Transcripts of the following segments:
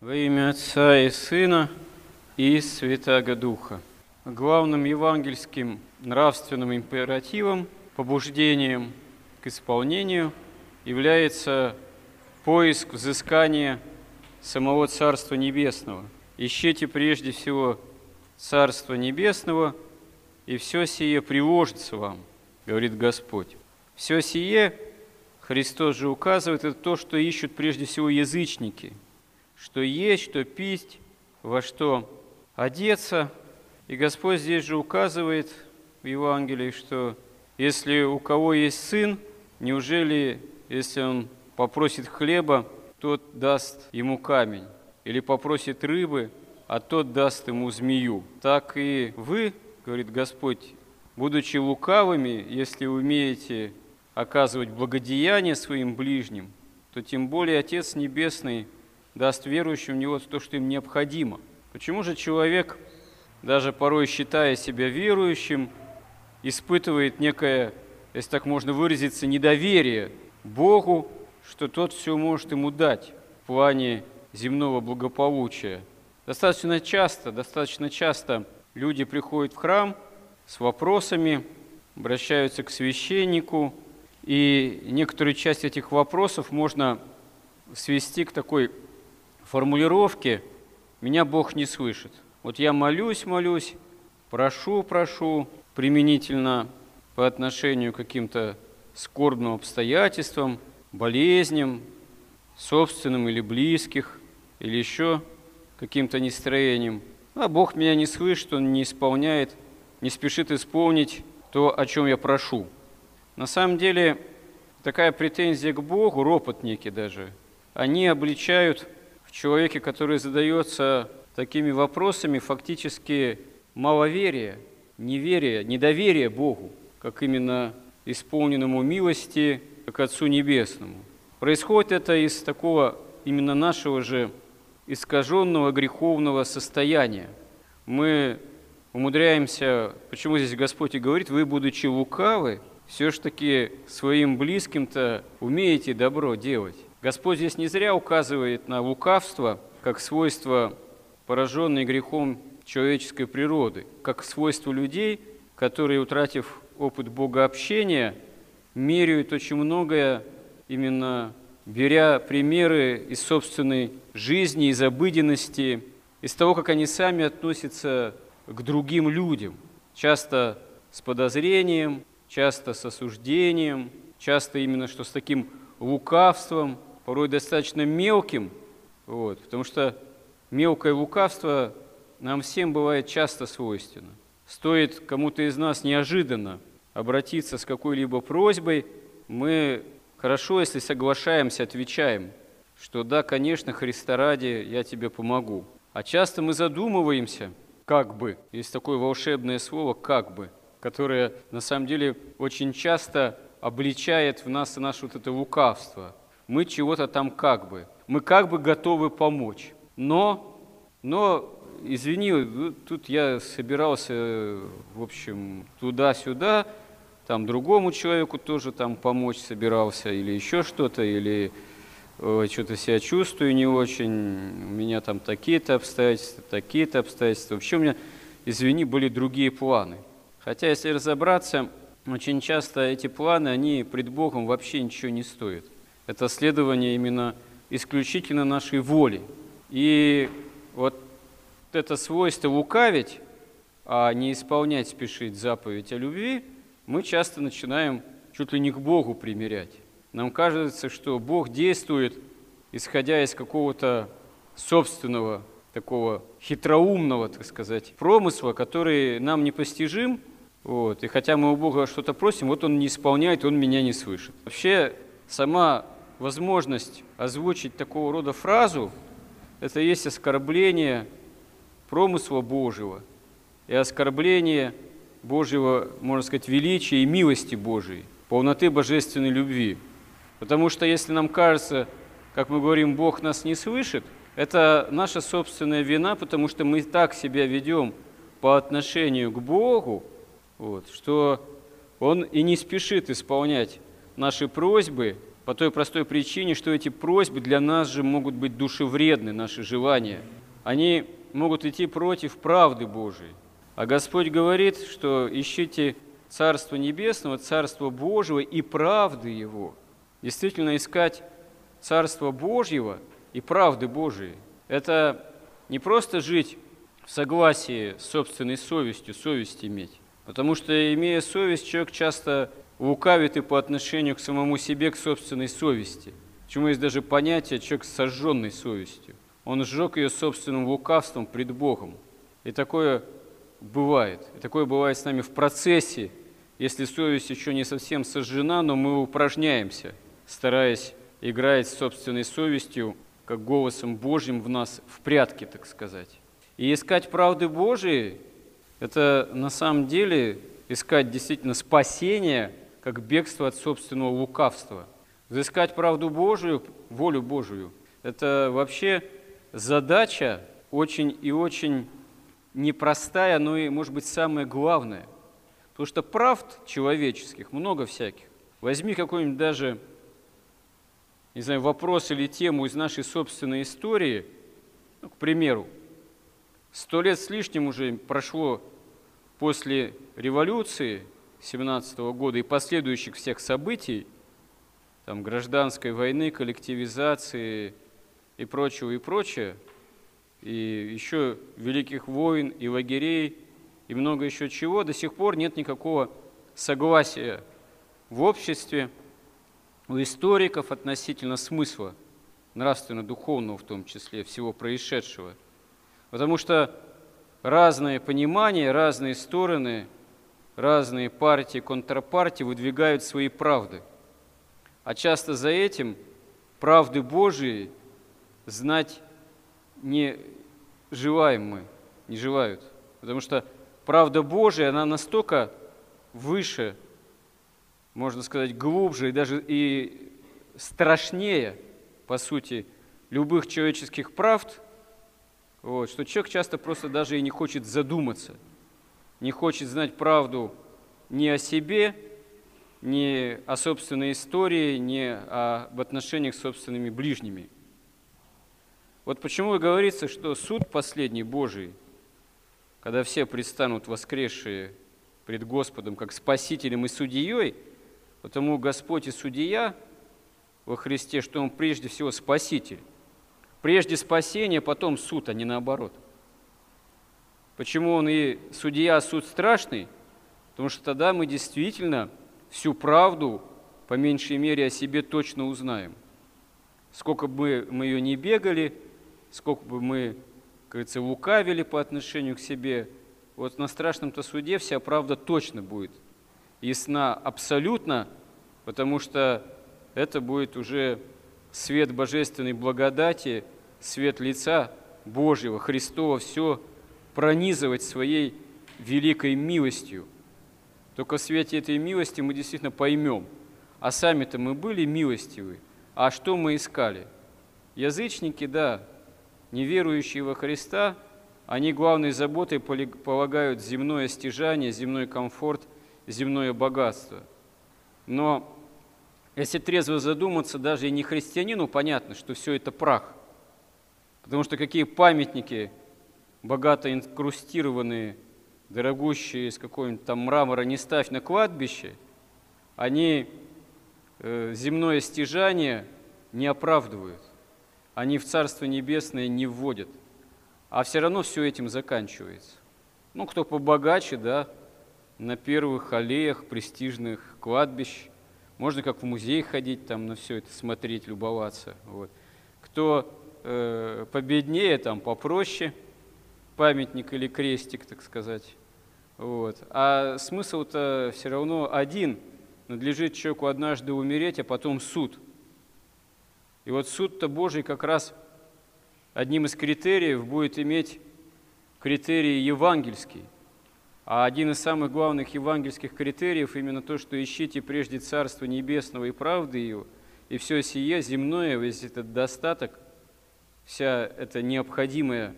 Во имя Отца и Сына и Святаго Духа. Главным евангельским нравственным императивом, побуждением к исполнению является поиск взыскания самого Царства Небесного. Ищите прежде всего Царство Небесного, и все сие приложится вам, говорит Господь. Все сие, Христос же указывает, это то, что ищут прежде всего язычники, что есть, что пить, во что одеться. И Господь здесь же указывает в Евангелии, что если у кого есть сын, неужели, если он попросит хлеба, тот даст ему камень, или попросит рыбы, а тот даст ему змею. Так и вы, говорит Господь, будучи лукавыми, если умеете оказывать благодеяние своим ближним, то тем более Отец Небесный даст верующим в Него то, что им необходимо. Почему же человек, даже порой считая себя верующим, испытывает некое, если так можно выразиться, недоверие Богу, что тот все может ему дать в плане земного благополучия. Достаточно часто, достаточно часто люди приходят в храм с вопросами, обращаются к священнику, и некоторую часть этих вопросов можно свести к такой формулировке «меня Бог не слышит». Вот я молюсь, молюсь, прошу, прошу, применительно по отношению к каким-то скорбным обстоятельствам, болезням, собственным или близких, или еще каким-то настроением. А Бог меня не слышит, Он не исполняет, не спешит исполнить то, о чем я прошу. На самом деле, такая претензия к Богу, ропот некий даже, они обличают в человеке, который задается такими вопросами, фактически маловерие, неверие, недоверие Богу, как именно исполненному милости, как Отцу Небесному. Происходит это из такого именно нашего же искаженного греховного состояния. Мы умудряемся, почему здесь Господь и говорит, вы, будучи лукавы, все ж таки своим близким-то умеете добро делать. Господь здесь не зря указывает на лукавство как свойство пораженной грехом человеческой природы, как свойство людей, которые, утратив опыт богообщения, меряют очень многое именно беря примеры из собственной жизни, из обыденности, из того, как они сами относятся к другим людям, часто с подозрением, часто с осуждением, часто именно что с таким лукавством, порой достаточно мелким, вот, потому что мелкое лукавство нам всем бывает часто свойственно. Стоит кому-то из нас неожиданно обратиться с какой-либо просьбой, мы хорошо, если соглашаемся, отвечаем, что да, конечно, Христа ради, я тебе помогу. А часто мы задумываемся, как бы, есть такое волшебное слово «как бы», которое на самом деле очень часто обличает в нас и наше вот это лукавство. Мы чего-то там как бы, мы как бы готовы помочь, но, но извини, тут я собирался, в общем, туда-сюда, там другому человеку тоже там помочь собирался, или еще что-то, или что-то себя чувствую не очень, у меня там такие-то обстоятельства, такие-то обстоятельства. Вообще у меня, извини, были другие планы. Хотя, если разобраться, очень часто эти планы, они пред Богом вообще ничего не стоят. Это следование именно исключительно нашей воли. И вот это свойство лукавить, а не исполнять, спешить заповедь о любви, мы часто начинаем чуть ли не к Богу примерять. Нам кажется, что Бог действует, исходя из какого-то собственного, такого хитроумного, так сказать, промысла, который нам непостижим. Вот. И хотя мы у Бога что-то просим, вот Он не исполняет, Он меня не слышит. Вообще, сама возможность озвучить такого рода фразу, это есть оскорбление промысла Божьего и оскорбление Божьего, можно сказать, величия и милости Божией, полноты божественной любви – Потому что если нам кажется, как мы говорим, Бог нас не слышит, это наша собственная вина, потому что мы так себя ведем по отношению к Богу, вот, что Он и не спешит исполнять наши просьбы, по той простой причине, что эти просьбы для нас же могут быть душевредны, наши желания. Они могут идти против правды Божией. А Господь говорит, что ищите Царство Небесного, Царство Божьего и правды Его. Действительно, искать Царство Божьего и правды Божией – это не просто жить в согласии с собственной совестью, совесть иметь. Потому что, имея совесть, человек часто лукавит и по отношению к самому себе, к собственной совести. Почему есть даже понятие «человек с сожженной совестью». Он сжег ее собственным лукавством пред Богом. И такое бывает. И такое бывает с нами в процессе, если совесть еще не совсем сожжена, но мы упражняемся, стараясь играть с собственной совестью, как голосом Божьим в нас в прятки, так сказать. И искать правды Божией – это на самом деле искать действительно спасение, как бегство от собственного лукавства. Взыскать правду Божию, волю Божию – это вообще задача очень и очень непростая, но и, может быть, самое главное. Потому что правд человеческих много всяких. Возьми какой-нибудь даже, не знаю, вопрос или тему из нашей собственной истории, ну, к примеру, сто лет с лишним уже прошло после революции 17 года и последующих всех событий, там, гражданской войны, коллективизации и прочего, и прочее – и еще великих войн, и лагерей, и много еще чего, до сих пор нет никакого согласия в обществе у историков относительно смысла, нравственно-духовного в том числе, всего происшедшего. Потому что разные понимания, разные стороны, разные партии, контрпартии выдвигают свои правды. А часто за этим правды Божии знать не желаем мы, не желают. Потому что правда Божия, она настолько выше, можно сказать, глубже и даже и страшнее, по сути, любых человеческих правд, вот, что человек часто просто даже и не хочет задуматься, не хочет знать правду ни о себе, ни о собственной истории, ни об отношениях с собственными ближними – вот почему и говорится, что суд последний Божий, когда все предстанут воскресшие пред Господом как спасителем и судьей, потому Господь и судья во Христе, что Он прежде всего спаситель. Прежде спасение, потом суд, а не наоборот. Почему Он и судья, а суд страшный? Потому что тогда мы действительно всю правду, по меньшей мере, о себе точно узнаем. Сколько бы мы ее не бегали – сколько бы мы, как говорится, лукавили по отношению к себе, вот на страшном-то суде вся правда точно будет ясна абсолютно, потому что это будет уже свет божественной благодати, свет лица Божьего, Христова, все пронизывать своей великой милостью. Только в свете этой милости мы действительно поймем, а сами-то мы были милостивы, а что мы искали? Язычники, да, неверующие во Христа, они главной заботой полагают земное стяжание, земной комфорт, земное богатство. Но если трезво задуматься, даже и не христианину понятно, что все это прах. Потому что какие памятники, богато инкрустированные, дорогущие из какого-нибудь там мрамора, не ставь на кладбище, они э, земное стяжание не оправдывают они в Царство Небесное не вводят. А все равно все этим заканчивается. Ну, кто побогаче, да, на первых аллеях престижных кладбищ. Можно как в музей ходить, там на все это смотреть, любоваться. Вот. Кто э, победнее, там попроще, памятник или крестик, так сказать. Вот. А смысл-то все равно один. Надлежит человеку однажды умереть, а потом суд – и вот суд-то Божий как раз одним из критериев будет иметь критерии евангельские. А один из самых главных евангельских критериев именно то, что ищите прежде Царство Небесного и правды Его, и все сие земное, весь этот достаток, вся эта необходимая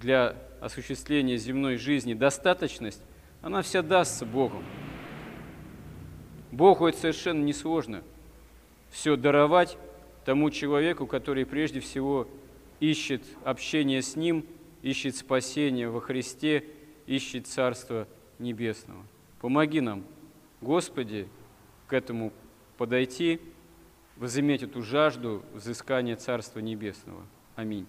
для осуществления земной жизни достаточность, она вся дастся Богом. Богу это совершенно несложно – все даровать тому человеку, который прежде всего ищет общение с Ним, ищет спасение во Христе, ищет Царство Небесного. Помоги нам, Господи, к этому подойти, возыметь эту жажду взыскания Царства Небесного. Аминь.